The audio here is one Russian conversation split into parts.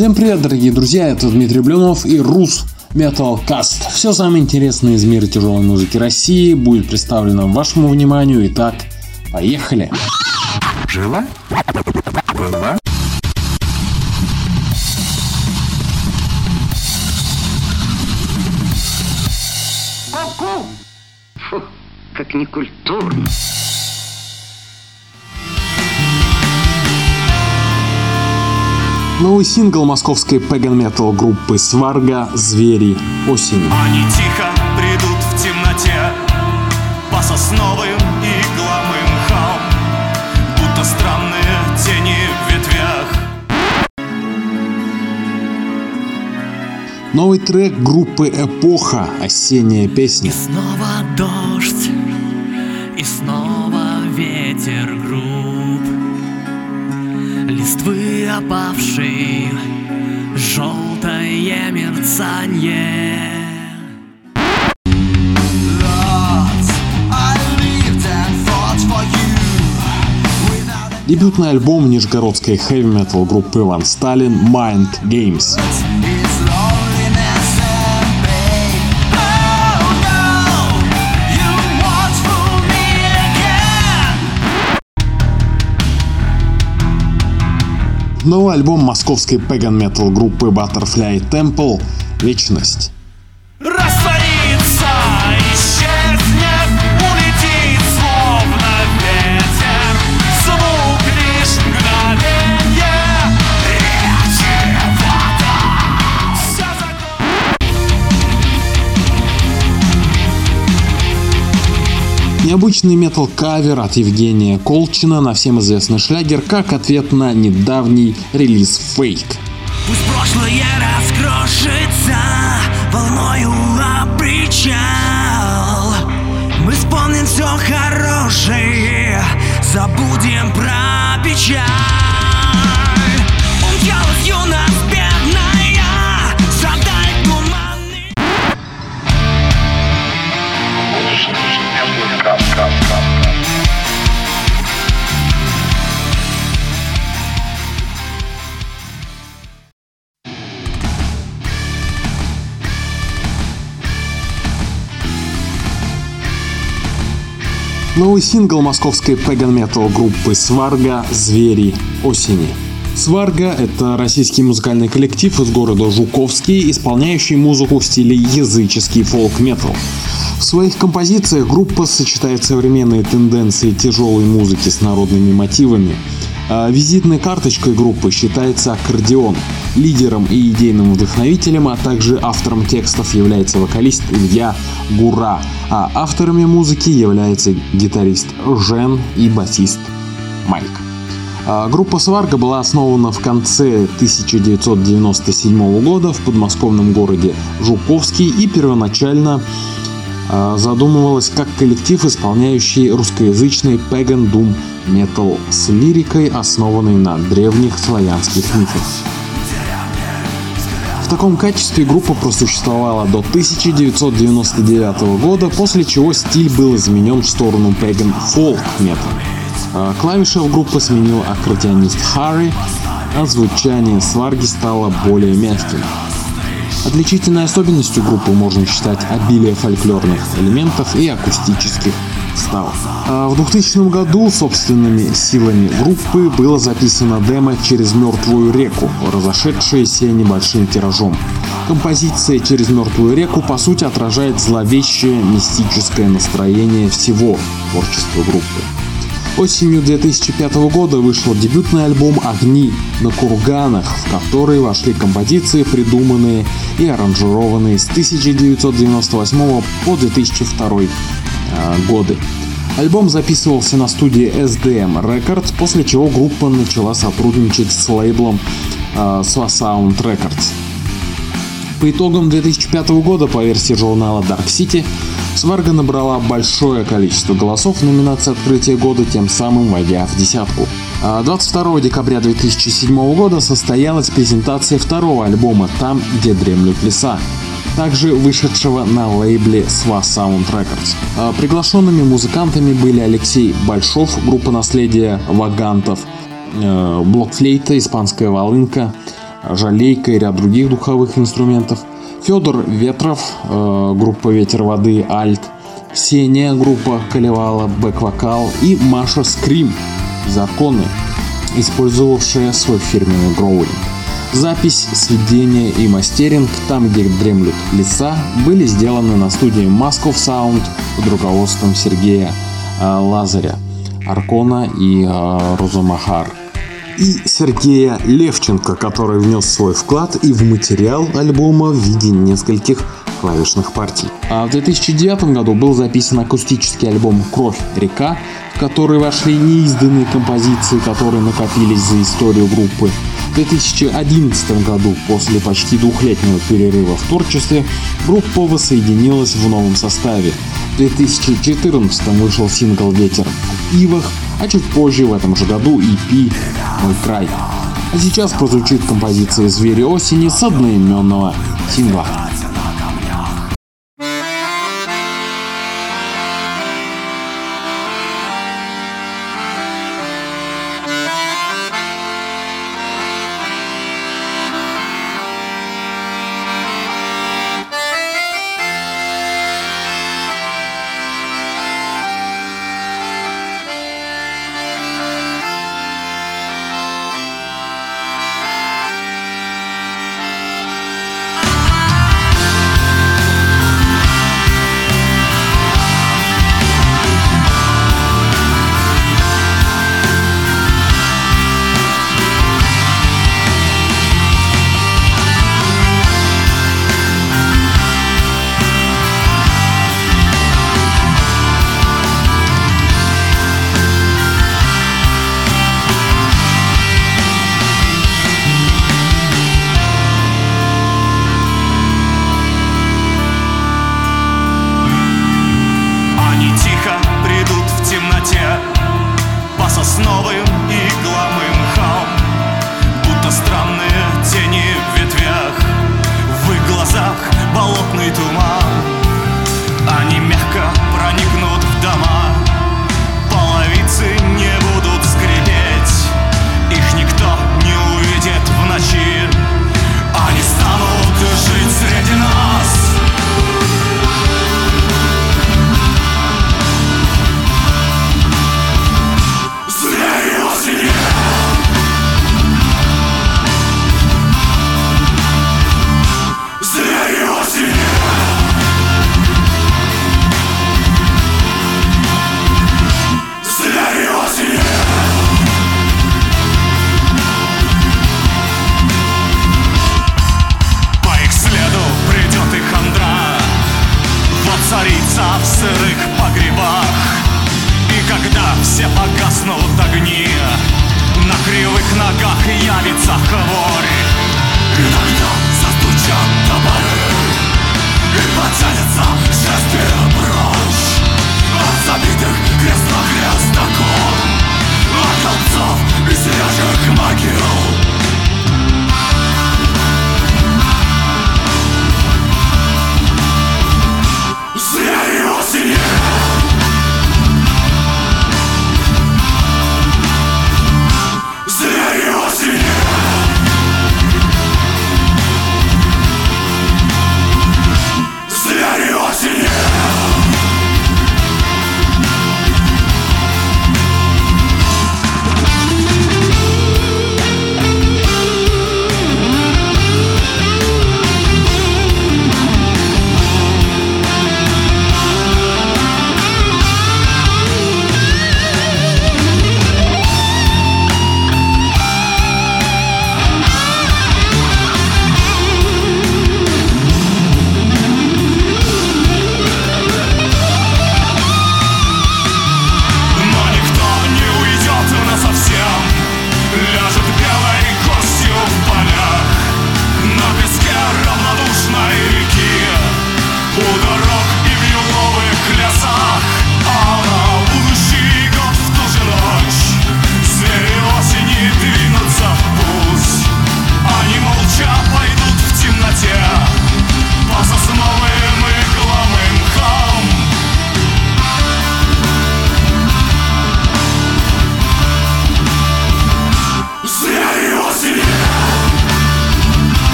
Всем привет, дорогие друзья, это Дмитрий Блюнов и Рус Metal Cast. Все самое интересное из мира тяжелой музыки России будет представлено вашему вниманию. Итак, поехали! Жила? Была? Ку-ку! Фу, как некультурно. Новый сингл московской pagan metal группы Сварга «Звери осенью». Они тихо придут в темноте По сосновым и мхам Будто странные тени в ветвях Новый трек группы Эпоха «Осенняя песня». И снова дождь, и снова ветер Опавшей, желтое мерцанье Дебютный альбом нижегородской хэви-метал группы Ван Сталин Mind Games. Новый альбом московской metal группы Butterfly Temple «Вечность». Необычный метал-кавер от Евгения Колчина на всем известный шлягер как ответ на недавний релиз «Фейк». Пусть прошлое раскрошится волною причал Мы вспомним все хорошее, забудем про печаль Умчалась юность Новый сингл московской pagan metal группы Сварга «Звери осени». Сварга – это российский музыкальный коллектив из города Жуковский, исполняющий музыку в стиле языческий фолк-метал. В своих композициях группа сочетает современные тенденции тяжелой музыки с народными мотивами. А Визитной карточкой группы считается аккордеон. Лидером и идейным вдохновителем, а также автором текстов является вокалист Илья Гура, а авторами музыки является гитарист Жен и басист Майк. А, Группа Сварга была основана в конце 1997 года в подмосковном городе Жуковский и первоначально а, задумывалась как коллектив, исполняющий русскоязычный Pagan Doom Metal с лирикой, основанной на древних славянских мифах. В таком качестве группа просуществовала до 1999 года, после чего стиль был изменен в сторону Metal. А, Клавиши в группы сменил аккордеонист Харри, а звучание сварги стало более мягким. Отличительной особенностью группы можно считать обилие фольклорных элементов и акустических вставок. А В 2000 году собственными силами группы было записано демо «Через мертвую реку», разошедшееся небольшим тиражом. Композиция «Через мертвую реку» по сути отражает зловещее мистическое настроение всего творчества группы. Осенью 2005 года вышел дебютный альбом «Огни на курганах», в который вошли композиции, придуманные и аранжированные с 1998 по 2002 а, годы. Альбом записывался на студии SDM Records, после чего группа начала сотрудничать с лейблом а, Swasound Records. По итогам 2005 года по версии журнала Dark City Сварга набрала большое количество голосов в номинации «Открытие года», тем самым войдя в десятку. А 22 декабря 2007 года состоялась презентация второго альбома «Там, где дремлют леса», также вышедшего на лейбле Swa Sound Records. А Приглашенными музыкантами были Алексей Большов, группа наследия Вагантов, э, блокфлейта, испанская волынка, жалейка и ряд других духовых инструментов, Федор Ветров, э, группа «Ветер воды», «Альт», Ксения, группа «Колевала», «Бэк-вокал» и Маша Скрим из «Арконы», использовавшая свой фирменный гроулинг. Запись, сведение и мастеринг там, где дремлют леса, были сделаны на студии Масков Sound под руководством Сергея э, Лазаря, Аркона и э, Розумахар. И Сергея Левченко, который внес свой вклад и в материал альбома в виде нескольких клавишных партий. А в 2009 году был записан акустический альбом «Кровь. Река», в который вошли неизданные композиции, которые накопились за историю группы. В 2011 году, после почти двухлетнего перерыва в творчестве, группа воссоединилась в новом составе. В 2014 вышел сингл «Ветер в Ивах», а чуть позже в этом же году EP «Мой край». А сейчас прозвучит композиция «Звери осени» с одноименного сингла.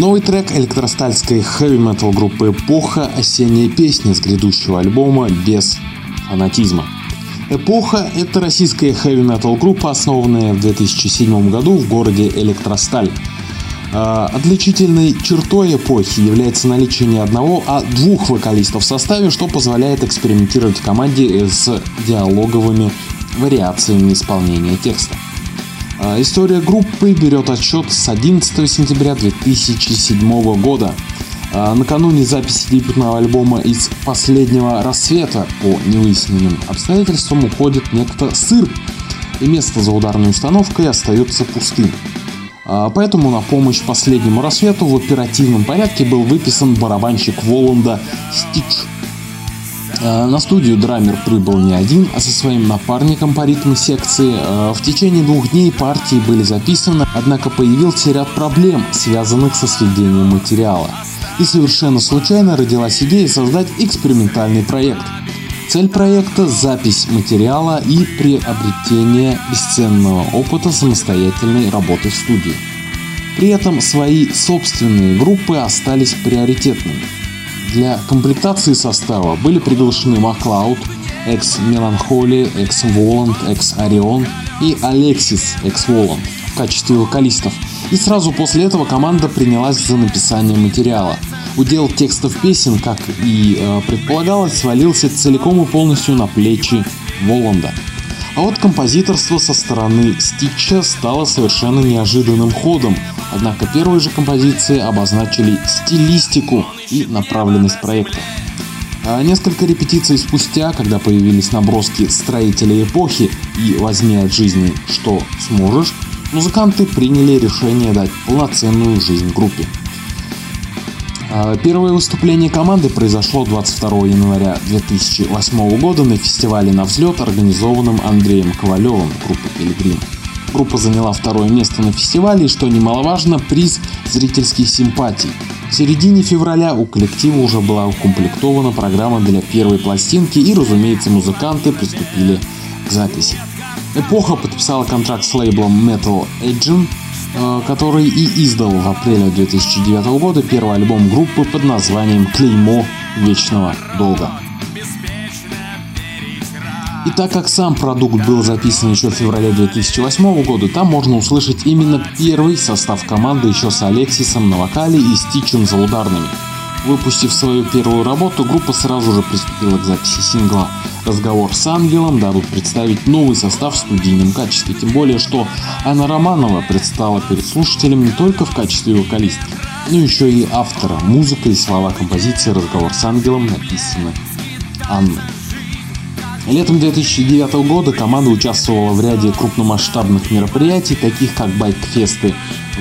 Новый трек электростальской хэви-метал группы «Эпоха. Осенняя песня» с грядущего альбома «Без фанатизма». «Эпоха» — это российская хэви-метал группа, основанная в 2007 году в городе Электросталь. А, отличительной чертой эпохи является наличие не одного, а двух вокалистов в составе, что позволяет экспериментировать команде с диалоговыми вариациями исполнения текста. А, история группы берет отсчет с 11 сентября 2007 года. А, накануне записи дебютного альбома из «Последнего рассвета» по невыясненным обстоятельствам уходит некто Сыр, и место за ударной установкой остается пустым. А, поэтому на помощь последнему рассвету в оперативном порядке был выписан барабанщик Воланда Стич. А, на студию драмер прибыл не один, а со своим напарником по ритму секции. А, в течение двух дней партии были записаны, однако появился ряд проблем, связанных со сведением материала. И совершенно случайно родилась идея создать экспериментальный проект – Цель проекта – запись материала и приобретение бесценного опыта самостоятельной работы в студии. При этом свои собственные группы остались приоритетными. Для комплектации состава были приглашены Маклауд, Экс Меланхоли, Экс Воланд, Экс Орион и Алексис Экс Воланд в качестве вокалистов. И сразу после этого команда принялась за написание материала – Удел текстов песен, как и э, предполагалось, свалился целиком и полностью на плечи Воланда. А вот композиторство со стороны Стича стало совершенно неожиданным ходом, однако первые же композиции обозначили стилистику и направленность проекта. А несколько репетиций спустя, когда появились наброски строителей эпохи и «Возьми от жизни, что сможешь», музыканты приняли решение дать полноценную жизнь группе. А, первое выступление команды произошло 22 января 2008 года на фестивале «На взлет», организованном Андреем Ковалевым группы «Пилигрим». Группа заняла второе место на фестивале и, что немаловажно, приз зрительских симпатий. В середине февраля у коллектива уже была укомплектована программа для первой пластинки и, разумеется, музыканты приступили к записи. Эпоха подписала контракт с лейблом Metal Agent Э, который и издал в апреле 2009 года первый альбом группы под названием «Клеймо вечного долга». И так как сам продукт был записан еще в феврале 2008 года, там можно услышать именно первый состав команды еще с Алексисом на вокале и Стичем за ударными. Выпустив свою первую работу, группа сразу же приступила к записи сингла «Разговор с ангелом», дабы представить новый состав в студийном качестве. Тем более, что Анна Романова предстала перед слушателем не только в качестве вокалистки, но еще и автора. Музыка и слова композиции «Разговор с ангелом» написаны Анной. Летом 2009 года команда участвовала в ряде крупномасштабных мероприятий, таких как байк-фесты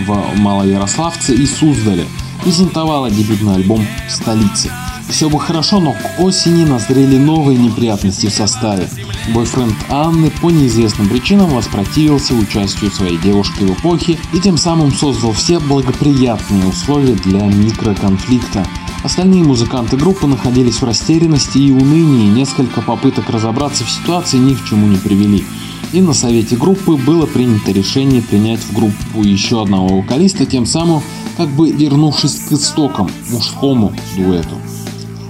в Малоярославце и Суздале – презентовала дебютный альбом в столице. Все бы хорошо, но к осени назрели новые неприятности в составе. Бойфренд Анны по неизвестным причинам воспротивился участию своей девушки в эпохе и тем самым создал все благоприятные условия для микроконфликта. Остальные музыканты группы находились в растерянности и унынии, несколько попыток разобраться в ситуации ни к чему не привели. И на совете группы было принято решение принять в группу еще одного вокалиста, тем самым как бы вернувшись к истокам, мужскому дуэту.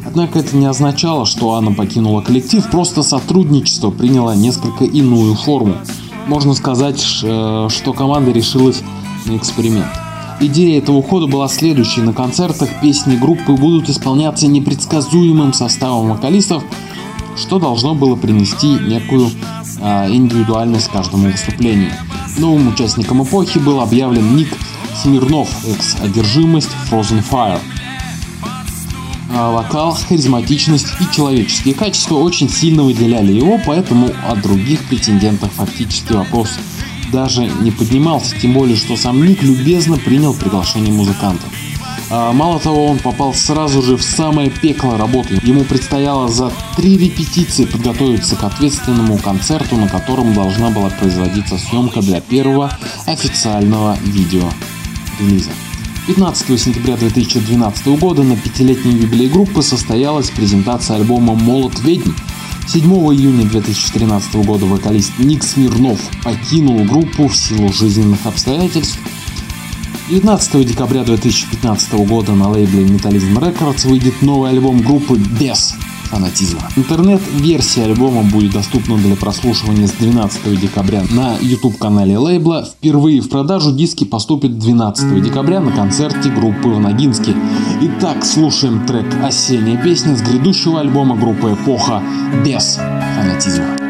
Однако это не означало, что Анна покинула коллектив, просто сотрудничество приняло несколько иную форму. Можно сказать, э, что команда решилась на эксперимент. Идея этого ухода была следующей. На концертах песни группы будут исполняться непредсказуемым составом вокалистов, что должно было принести некую а, индивидуальность каждому выступлению. Новым участником эпохи был объявлен Ник Смирнов X Одержимость Frozen Fire. А вокал, харизматичность и человеческие качества очень сильно выделяли его, поэтому от других претендентов фактически вопрос даже не поднимался, тем более, что сам Ник любезно принял приглашение музыканта. А, мало того, он попал сразу же в самое пекло работы. Ему предстояло за три репетиции подготовиться к ответственному концерту, на котором должна была производиться съемка для первого официального видео релиза. 15 сентября 2012 года на пятилетнем юбилей группы состоялась презентация альбома «Молот ведьм». 7 июня 2013 года вокалист Ник Смирнов покинул группу в силу жизненных обстоятельств. 19 декабря 2015 года на лейбле Metalism Records выйдет новый альбом группы «Без», фанатизма. Интернет-версия альбома будет доступна для прослушивания с 12 декабря на YouTube-канале лейбла. Впервые в продажу диски поступят 12 декабря на концерте группы в Ногинске. Итак, слушаем трек «Осенняя песня» с грядущего альбома группы «Эпоха» без фанатизма.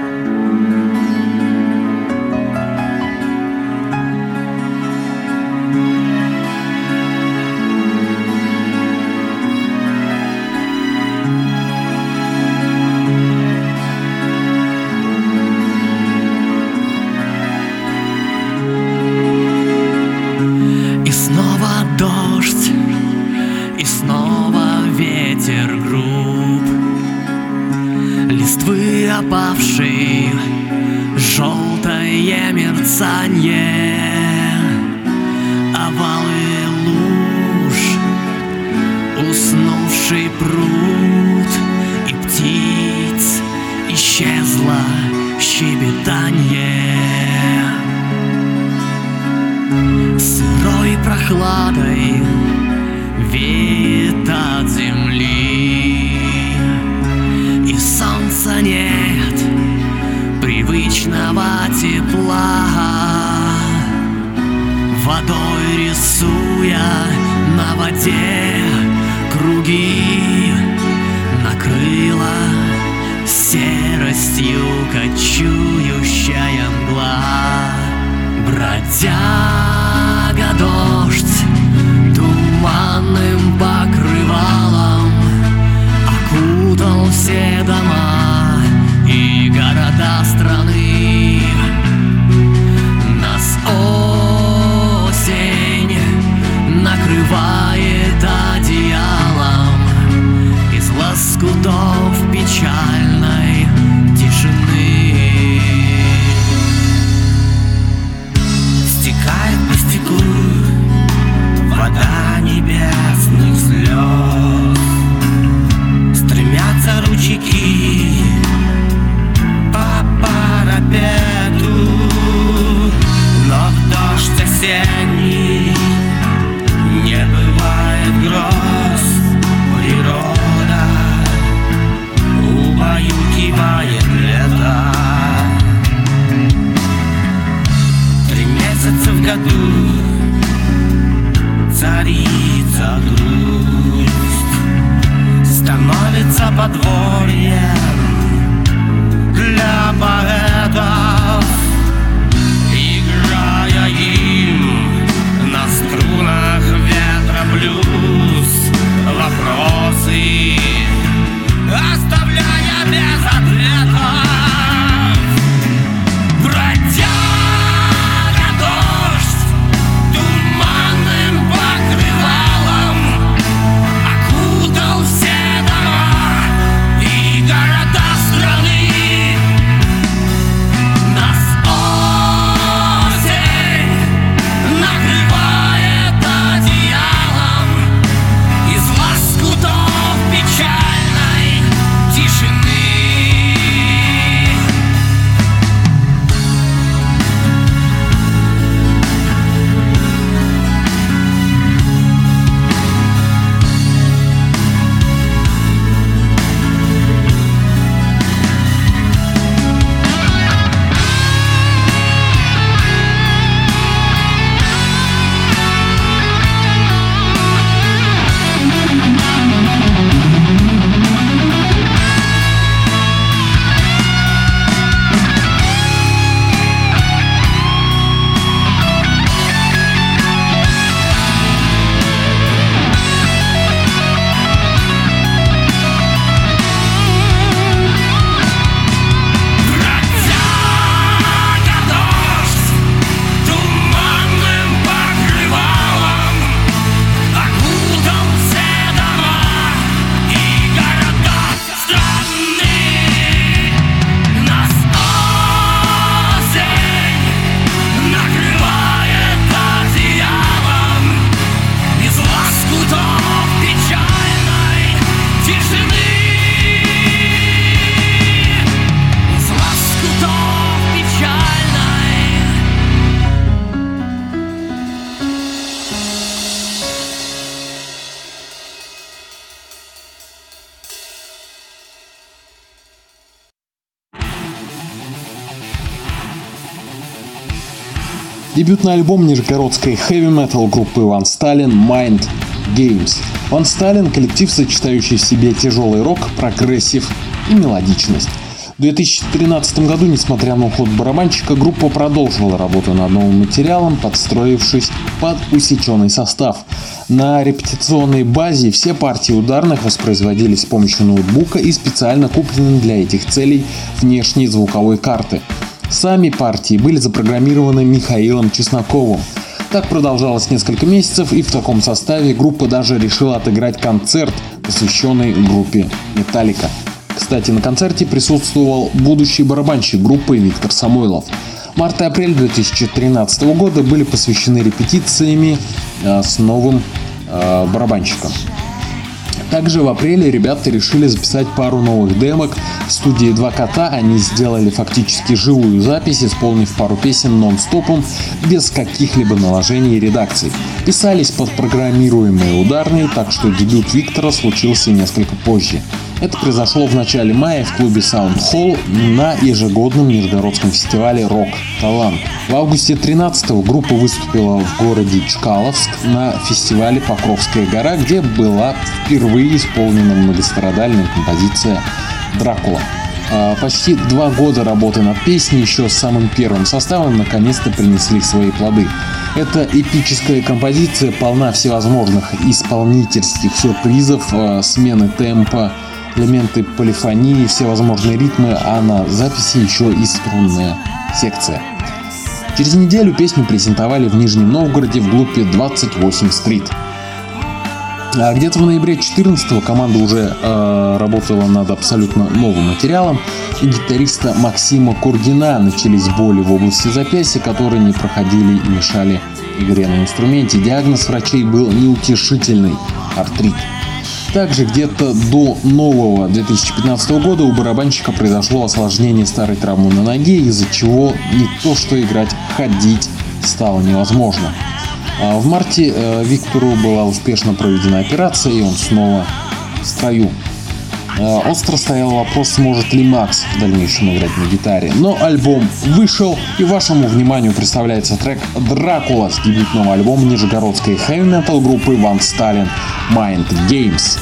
Дебютный альбом нижегородской хэви-метал группы Ван Сталин Mind Games. Ван Сталин – коллектив, сочетающий в себе тяжелый рок, прогрессив и мелодичность. В 2013 году, несмотря на уход барабанщика, группа продолжила работу над новым материалом, подстроившись под усеченный состав. На репетиционной базе все партии ударных воспроизводились с помощью ноутбука и специально купленной для этих целей внешней звуковой карты. Сами партии были запрограммированы Михаилом Чесноковым. Так продолжалось несколько месяцев, и в таком составе группа даже решила отыграть концерт, посвященный группе Металлика. Кстати, на концерте присутствовал будущий барабанщик группы Виктор Самойлов. Март и апрель 2013 года были посвящены репетициями э, с новым э, барабанщиком. Также в апреле ребята решили записать пару новых демок. В студии «Два кота» они сделали фактически живую запись, исполнив пару песен нон-стопом, без каких-либо наложений и редакций. Писались под программируемые ударные, так что дебют Виктора случился несколько позже. Это произошло в начале мая в клубе Sound Hall на ежегодном Нижегородском фестивале «Рок Талант». В августе 13-го группа выступила в городе Чкаловск на фестивале «Покровская гора», где была впервые исполнена многострадальная композиция «Дракула». Почти два года работы над песней еще с самым первым составом наконец-то принесли свои плоды. Эта эпическая композиция полна всевозможных исполнительских сюрпризов, а, смены темпа, элементы полифонии, всевозможные ритмы, а на записи еще и струнная секция. Через неделю песню презентовали в Нижнем Новгороде в группе 28 Street. А где-то в ноябре 14 команда уже э, работала над абсолютно новым материалом. У гитариста Максима Кургина начались боли в области запястья, которые не проходили и мешали игре на инструменте. Диагноз врачей был неутешительный – артрит. Также где-то до нового 2015 года у барабанщика произошло осложнение старой травмы на ноге, из-за чего не то что играть, ходить стало невозможно. А в марте э, Виктору была успешно проведена операция, и он снова в строю. Э, остро стоял вопрос, сможет ли Макс в дальнейшем играть на гитаре. Но альбом вышел, и вашему вниманию представляется трек «Дракула» с дебютного альбома нижегородской хэви-метал группы Ван Сталин Mind Games.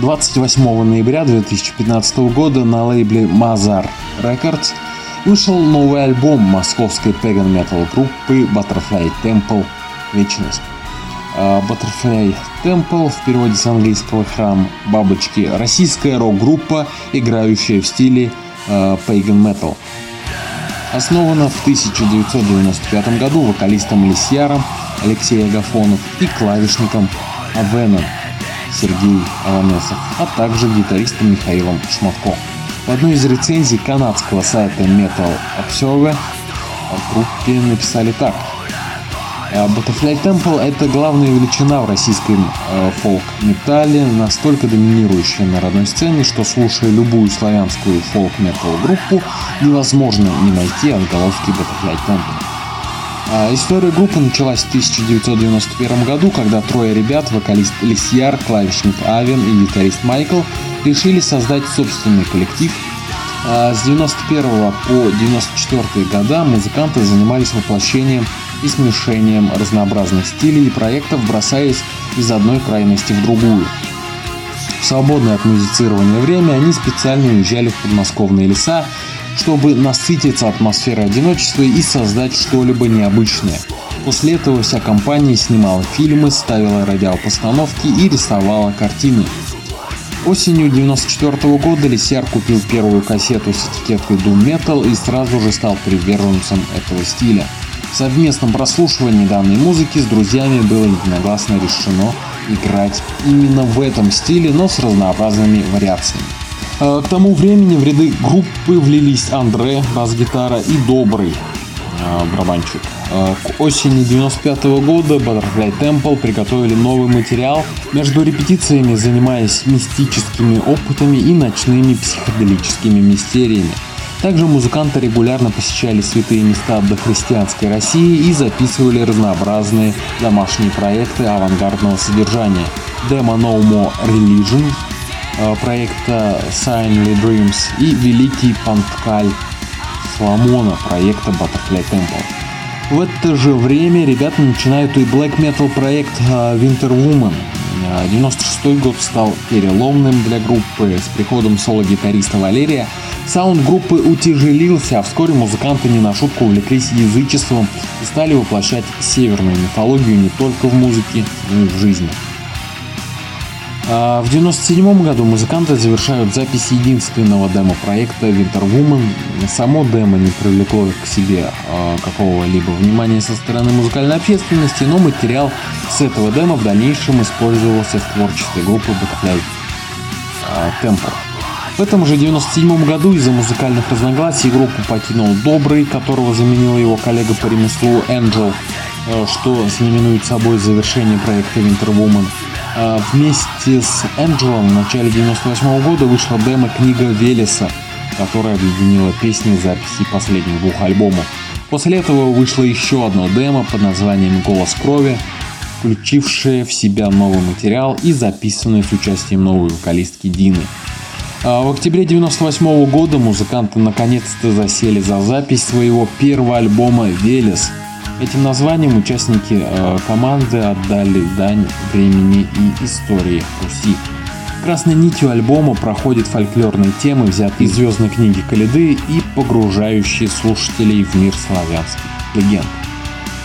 28 ноября 2015 года на лейбле Mazar Records вышел новый альбом московской pagan metal группы Butterfly Temple «Вечность». А, Butterfly Temple в переводе с английского храм бабочки российская рок-группа, играющая в стиле э, Pagan Metal. Основана в 1995 году вокалистом Лисьяром Алексей Агафонов и клавишником Авеном Сергей Аванесов, а также гитаристом Михаилом Шматко. В одной из рецензий канадского сайта Metal Observer о группе написали так. Butterfly Temple это главная величина в российском э, фолк-металле, настолько доминирующая на родной сцене, что слушая любую славянскую фолк-метал группу, невозможно не найти отголоски Butterfly Temple. А история группы началась в 1991 году, когда трое ребят, вокалист Лисьяр, клавишник Авен и гитарист Майкл, решили создать собственный коллектив. А с 91 по 94 года музыканты занимались воплощением и смешением разнообразных стилей и проектов, бросаясь из одной крайности в другую. В свободное от музицирования время они специально уезжали в подмосковные леса, чтобы насытиться атмосферой одиночества и создать что-либо необычное. После этого вся компания снимала фильмы, ставила радиопостановки и рисовала картины. Осенью 1994 года Лисяр купил первую кассету с этикеткой Doom Metal и сразу же стал приверженцем этого стиля. В совместном прослушивании данной музыки с друзьями было единогласно решено играть именно в этом стиле, но с разнообразными вариациями. Э, к тому времени в ряды группы влились Андре, бас-гитара и Добрый, э, барабанщик. Э, к осени 95 года Butterfly Temple приготовили новый материал, между репетициями занимаясь мистическими опытами и ночными психоделическими мистериями. Также музыканты регулярно посещали святые места дохристианской России и записывали разнообразные домашние проекты авангардного содержания. Demo No More Religion проекта Signly Dreams и Великий Панткаль Соломона проекта Butterfly Temple. В это же время ребята начинают и black metal проект э, Winter Woman. 96 э, год стал переломным для группы. С приходом соло-гитариста Валерия саунд группы утяжелился, а вскоре музыканты не на шутку увлеклись язычеством и стали воплощать северную мифологию не только в музыке, но и в жизни. А, в 1997 году музыканты завершают запись единственного демо-проекта Winter Woman. Само демо не привлекло к себе а, какого-либо внимания со стороны музыкальной общественности, но материал с этого демо в дальнейшем использовался в творчестве группы Butterfly а, Temple. В этом же 97 году из-за музыкальных разногласий группу покинул Добрый, которого заменил его коллега по ремеслу Angel, что знаменует собой завершение проекта Winter Woman. А, вместе с Энджелом в начале 98 года вышла демо-книга Велеса, которая объединила песни и записи последних двух альбомов. После этого вышло еще одно демо под названием «Голос крови», включившее в себя новый материал и записанное с участием новой вокалистки Дины. А в октябре 98 года музыканты наконец-то засели за запись своего первого альбома «Велес», Этим названием участники э, команды отдали дань времени и истории Руси. Красной нитью альбома проходят фольклорные темы, взятые из звездной книги Калиды и погружающие слушателей в мир славянских легенд.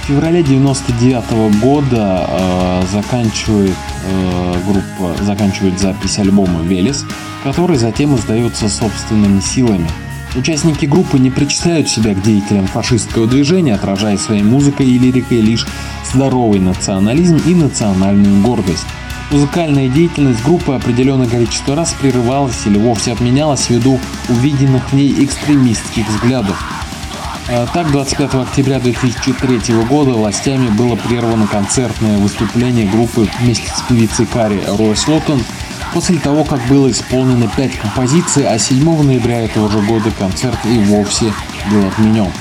В феврале 99 года э, заканчивает э, группа заканчивает запись альбома Велес, который затем издается собственными силами – Участники группы не причисляют себя к деятелям фашистского движения, отражая своей музыкой и лирикой лишь здоровый национализм и национальную гордость. Музыкальная деятельность группы определенное количество раз прерывалась или вовсе отменялась ввиду увиденных в ней экстремистских взглядов. А так, 25 октября 2003 года властями было прервано концертное выступление группы вместе с певицей Кари Ройс Лоттон после того, как было исполнено 5 композиций, а 7 ноября этого же года концерт и вовсе был отменен.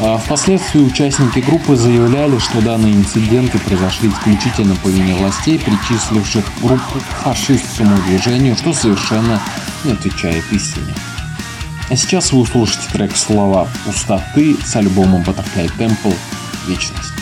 А впоследствии участники группы заявляли, что данные инциденты произошли исключительно по вине властей, причисливших группу к фашистскому движению, что совершенно не отвечает истине. А сейчас вы услышите трек «Слова пустоты» с альбома Butterfly Temple «Вечность».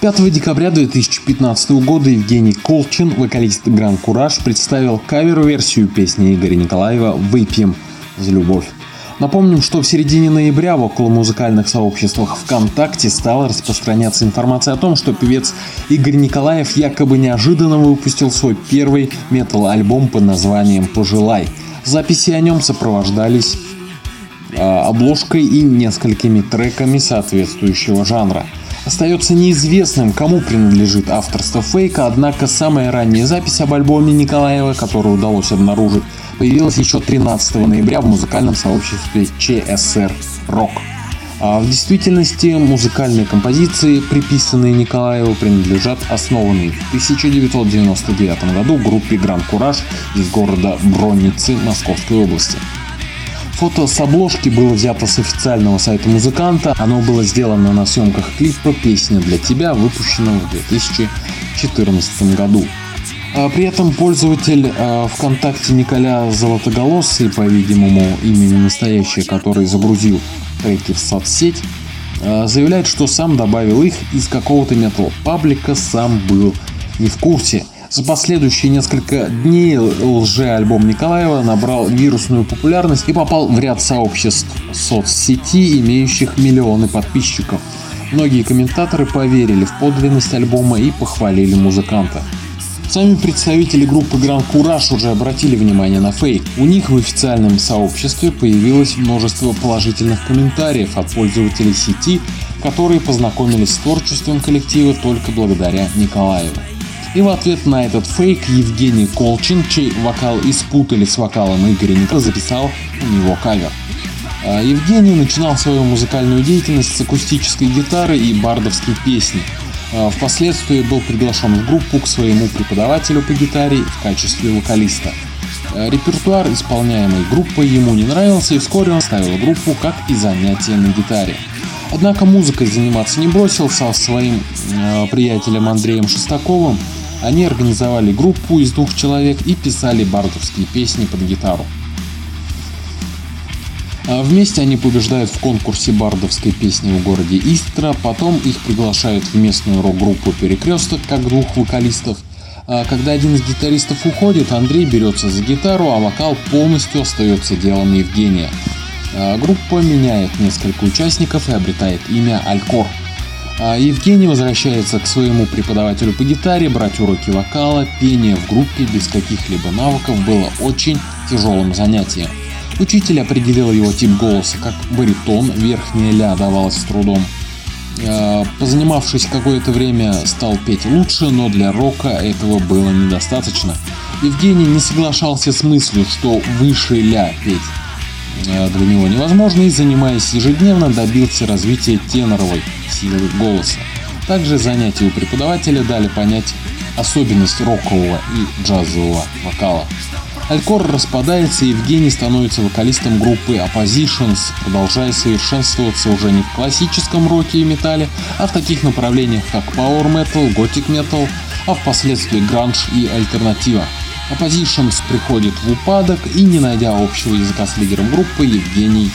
5 декабря 2015 года Евгений Колчин, вокалист Гран Кураж, представил кавер-версию песни Игоря Николаева «Выпьем за любовь». Напомним, что в середине ноября в около музыкальных сообществах ВКонтакте стала распространяться информация о том, что певец Игорь Николаев якобы неожиданно выпустил свой первый метал-альбом под названием «Пожелай». Записи о нем сопровождались обложкой и несколькими треками соответствующего жанра. Остается неизвестным, кому принадлежит авторство фейка, однако самая ранняя запись об альбоме Николаева, которую удалось обнаружить, появилась еще 13 ноября в музыкальном сообществе ЧСР Рок. А в действительности музыкальные композиции, приписанные Николаеву, принадлежат основанной в 1999 году группе Гранд Кураж из города Бронницы Московской области. Фото с обложки было взято с официального сайта музыканта. Оно было сделано на съемках клипа «Песня для тебя», выпущенного в 2014 году. А при этом пользователь э, ВКонтакте Николя Золотоголосый, по-видимому, имя не настоящее, который загрузил треки в соцсеть, э, заявляет, что сам добавил их из какого-то метал паблика, сам был не в курсе. За последующие несколько дней лже-альбом Николаева набрал вирусную популярность и попал в ряд сообществ соцсети, имеющих миллионы подписчиков. Многие комментаторы поверили в подлинность альбома и похвалили музыканта. Сами представители группы Grand Courage уже обратили внимание на фейк. У них в официальном сообществе появилось множество положительных комментариев от пользователей сети, которые познакомились с творчеством коллектива только благодаря Николаеву. И в ответ на этот фейк Евгений Колчин, чей вокал испутали с вокалом Игоря Ника, записал у него кавер. А Евгений начинал свою музыкальную деятельность с акустической гитары и бардовской песни – а, впоследствии был приглашен в группу к своему преподавателю по гитаре в качестве вокалиста. А, репертуар, исполняемый группой, ему не нравился, и вскоре он оставил группу, как и занятия на гитаре. Однако музыкой заниматься не бросил, со своим э, приятелем Андреем Шестаковым они организовали группу из двух человек и писали бардовские песни под гитару. А вместе они побеждают в конкурсе бардовской песни в городе Истра, потом их приглашают в местную рок-группу «Перекресток» как двух вокалистов. А когда один из гитаристов уходит, Андрей берется за гитару, а вокал полностью остается делом Евгения. А группа меняет несколько участников и обретает имя Алькор. Евгений возвращается к своему преподавателю по гитаре, брать уроки вокала, пение в группе без каких-либо навыков было очень тяжелым занятием. Учитель определил его тип голоса как баритон, верхняя ля давалась с трудом. Э, позанимавшись какое-то время, стал петь лучше, но для рока этого было недостаточно. Евгений не соглашался с мыслью, что выше ля петь для него невозможно и, занимаясь ежедневно, добился развития теноровой силы голоса. Также занятия у преподавателя дали понять особенность рокового и джазового вокала. Алькор распадается, и Евгений становится вокалистом группы Oppositions, продолжая совершенствоваться уже не в классическом роке и металле, а в таких направлениях, как Power Metal, Gothic Metal, а впоследствии гранж и альтернатива. Oppositions приходит в упадок и, не найдя общего языка с лидером группы, Евгений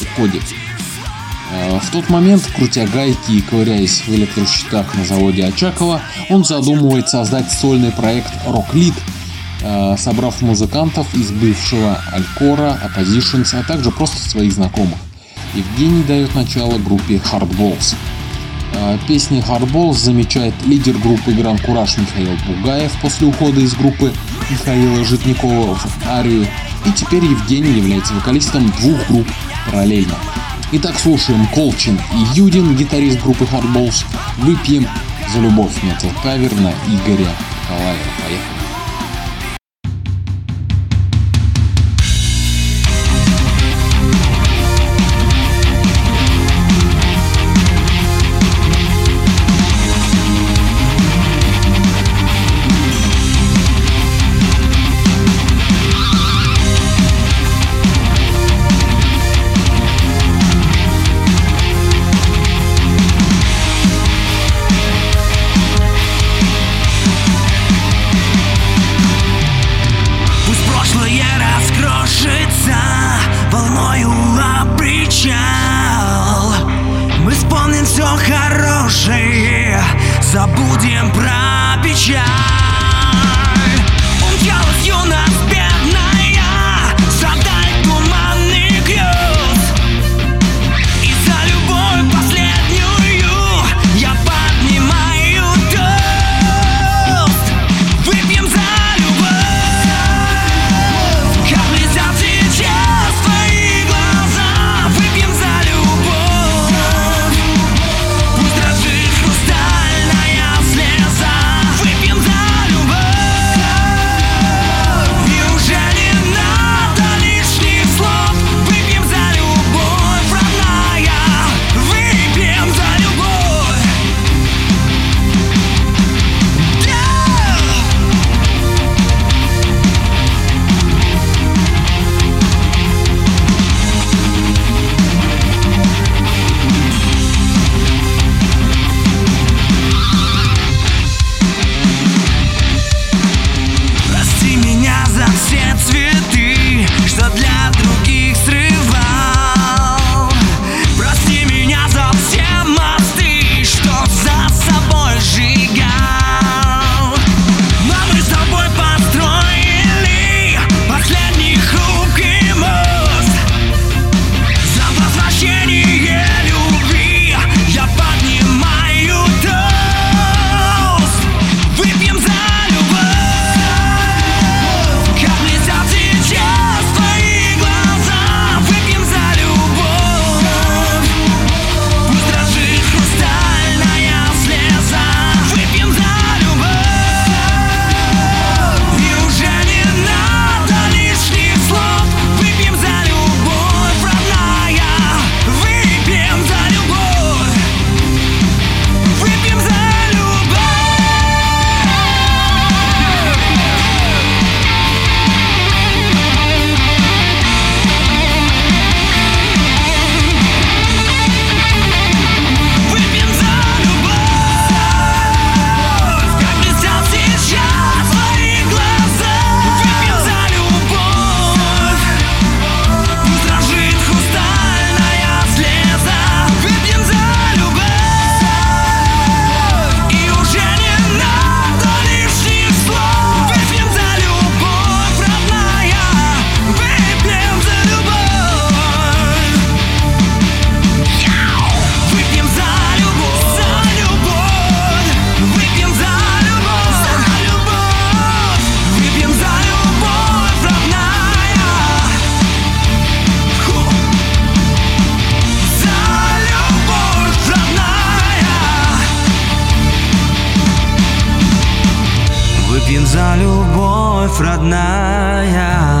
уходит. Э, в тот момент, крутя гайки и ковыряясь в электрощитах на заводе Очакова, он задумывает создать сольный проект Lead, Э, собрав музыкантов из бывшего Алькора, Oppositions, а также просто своих знакомых. Евгений дает начало группе Hardballs. Э, песни Hardballs замечает лидер группы Гран Кураж Михаил Бугаев после ухода из группы Михаила Житникова в Арию. И теперь Евгений является вокалистом двух групп параллельно. Итак, слушаем Колчин и Юдин, гитарист группы Hardballs. Выпьем за любовь метал кавер на Игоря Николаева. Поехали. любовь родная.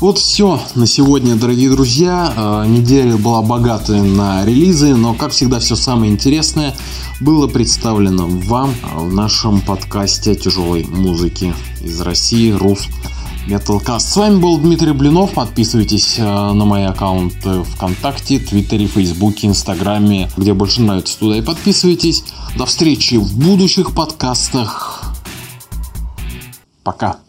Вот все на сегодня, дорогие друзья. Э, неделя была богатая на релизы, но, как всегда, все самое интересное – было представлено вам в нашем подкасте тяжелой музыки из России «Рус Metalcast. С вами был Дмитрий Блинов. Подписывайтесь э, на мои аккаунты ВКонтакте, Твиттере, Фейсбуке, Инстаграме, где больше нравится, туда и подписывайтесь. До встречи в будущих подкастах. Пока.